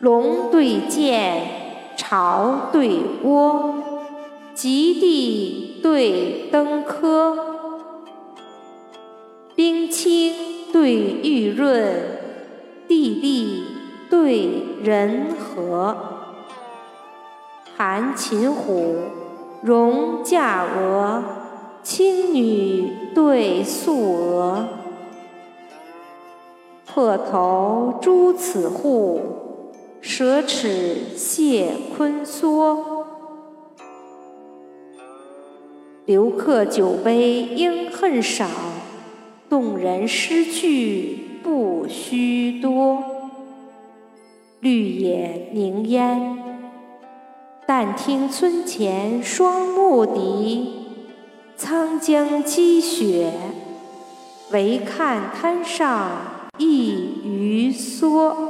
龙对剑，巢对窝，极地对登科，冰清对玉润，地利对人和。含秦虎，戎驾鹅，青女对素娥。破头诛此户，舍齿谢坤梭。留客酒杯应恨少，动人诗句不须多。绿野凝烟，但听村前双牧笛；沧江积雪，唯看滩上。一鱼蓑。